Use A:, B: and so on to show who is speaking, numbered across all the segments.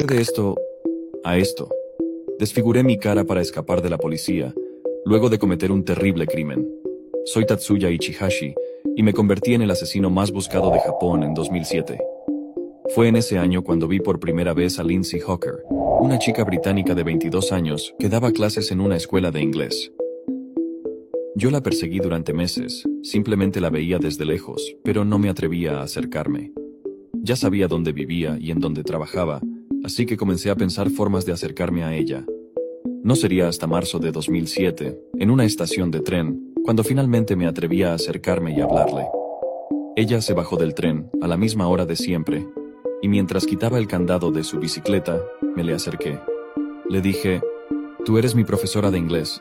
A: De esto a esto. Desfiguré mi cara para escapar de la policía, luego de cometer un terrible crimen. Soy Tatsuya Ichihashi, y me convertí en el asesino más buscado de Japón en 2007. Fue en ese año cuando vi por primera vez a Lindsay Hawker, una chica británica de 22 años que daba clases en una escuela de inglés. Yo la perseguí durante meses, simplemente la veía desde lejos, pero no me atrevía a acercarme. Ya sabía dónde vivía y en dónde trabajaba, así que comencé a pensar formas de acercarme a ella. No sería hasta marzo de 2007, en una estación de tren, cuando finalmente me atrevía a acercarme y hablarle. Ella se bajó del tren, a la misma hora de siempre, y mientras quitaba el candado de su bicicleta, me le acerqué. Le dije, Tú eres mi profesora de inglés.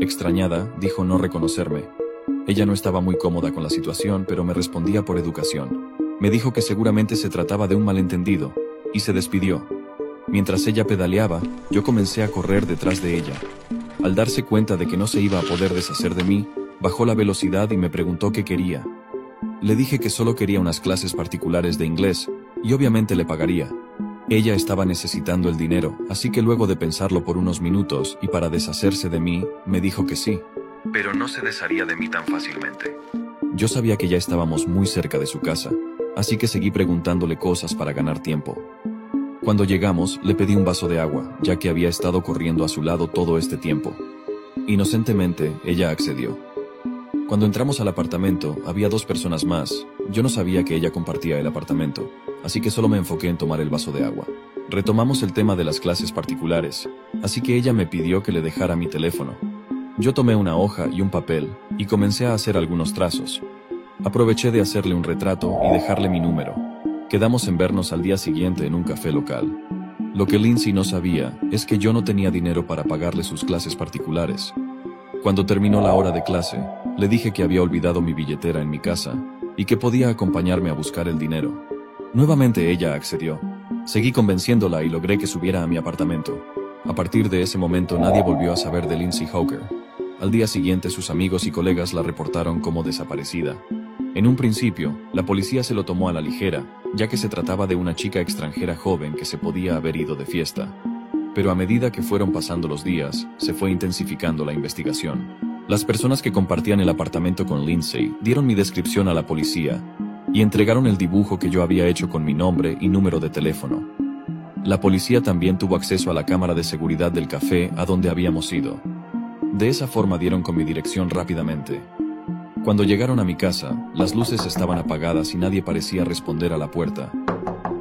A: Extrañada, dijo no reconocerme. Ella no estaba muy cómoda con la situación, pero me respondía por educación. Me dijo que seguramente se trataba de un malentendido, y se despidió. Mientras ella pedaleaba, yo comencé a correr detrás de ella. Al darse cuenta de que no se iba a poder deshacer de mí, bajó la velocidad y me preguntó qué quería. Le dije que solo quería unas clases particulares de inglés, y obviamente le pagaría. Ella estaba necesitando el dinero, así que luego de pensarlo por unos minutos y para deshacerse de mí, me dijo que sí. Pero no se desharía de mí tan fácilmente. Yo sabía que ya estábamos muy cerca de su casa, así que seguí preguntándole cosas para ganar tiempo. Cuando llegamos, le pedí un vaso de agua, ya que había estado corriendo a su lado todo este tiempo. Inocentemente, ella accedió. Cuando entramos al apartamento, había dos personas más. Yo no sabía que ella compartía el apartamento, así que solo me enfoqué en tomar el vaso de agua. Retomamos el tema de las clases particulares, así que ella me pidió que le dejara mi teléfono. Yo tomé una hoja y un papel y comencé a hacer algunos trazos. Aproveché de hacerle un retrato y dejarle mi número. Quedamos en vernos al día siguiente en un café local. Lo que Lindsay no sabía es que yo no tenía dinero para pagarle sus clases particulares. Cuando terminó la hora de clase, le dije que había olvidado mi billetera en mi casa y que podía acompañarme a buscar el dinero. Nuevamente ella accedió. Seguí convenciéndola y logré que subiera a mi apartamento. A partir de ese momento nadie volvió a saber de Lindsay Hawker. Al día siguiente sus amigos y colegas la reportaron como desaparecida. En un principio, la policía se lo tomó a la ligera, ya que se trataba de una chica extranjera joven que se podía haber ido de fiesta. Pero a medida que fueron pasando los días, se fue intensificando la investigación. Las personas que compartían el apartamento con Lindsay dieron mi descripción a la policía y entregaron el dibujo que yo había hecho con mi nombre y número de teléfono. La policía también tuvo acceso a la cámara de seguridad del café a donde habíamos ido. De esa forma dieron con mi dirección rápidamente, cuando llegaron a mi casa, las luces estaban apagadas y nadie parecía responder a la puerta.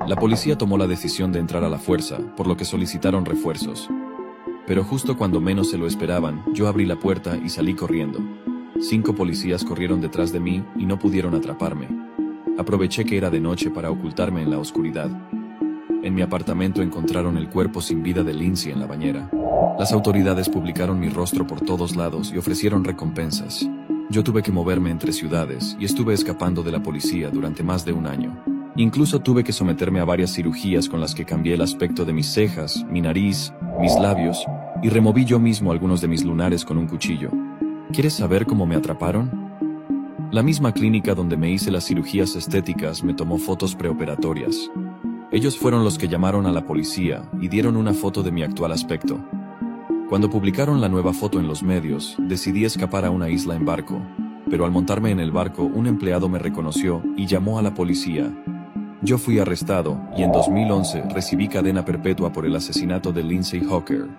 A: La policía tomó la decisión de entrar a la fuerza, por lo que solicitaron refuerzos. Pero justo cuando menos se lo esperaban, yo abrí la puerta y salí corriendo. Cinco policías corrieron detrás de mí y no pudieron atraparme. Aproveché que era de noche para ocultarme en la oscuridad. En mi apartamento encontraron el cuerpo sin vida de Lindsay en la bañera. Las autoridades publicaron mi rostro por todos lados y ofrecieron recompensas. Yo tuve que moverme entre ciudades y estuve escapando de la policía durante más de un año. Incluso tuve que someterme a varias cirugías con las que cambié el aspecto de mis cejas, mi nariz, mis labios y removí yo mismo algunos de mis lunares con un cuchillo. ¿Quieres saber cómo me atraparon? La misma clínica donde me hice las cirugías estéticas me tomó fotos preoperatorias. Ellos fueron los que llamaron a la policía y dieron una foto de mi actual aspecto. Cuando publicaron la nueva foto en los medios, decidí escapar a una isla en barco, pero al montarme en el barco un empleado me reconoció y llamó a la policía. Yo fui arrestado y en 2011 recibí cadena perpetua por el asesinato de Lindsay Hawker.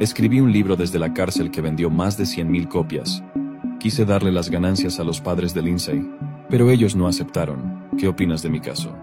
A: Escribí un libro desde la cárcel que vendió más de 100.000 copias. Quise darle las ganancias a los padres de Lindsay, pero ellos no aceptaron. ¿Qué opinas de mi caso?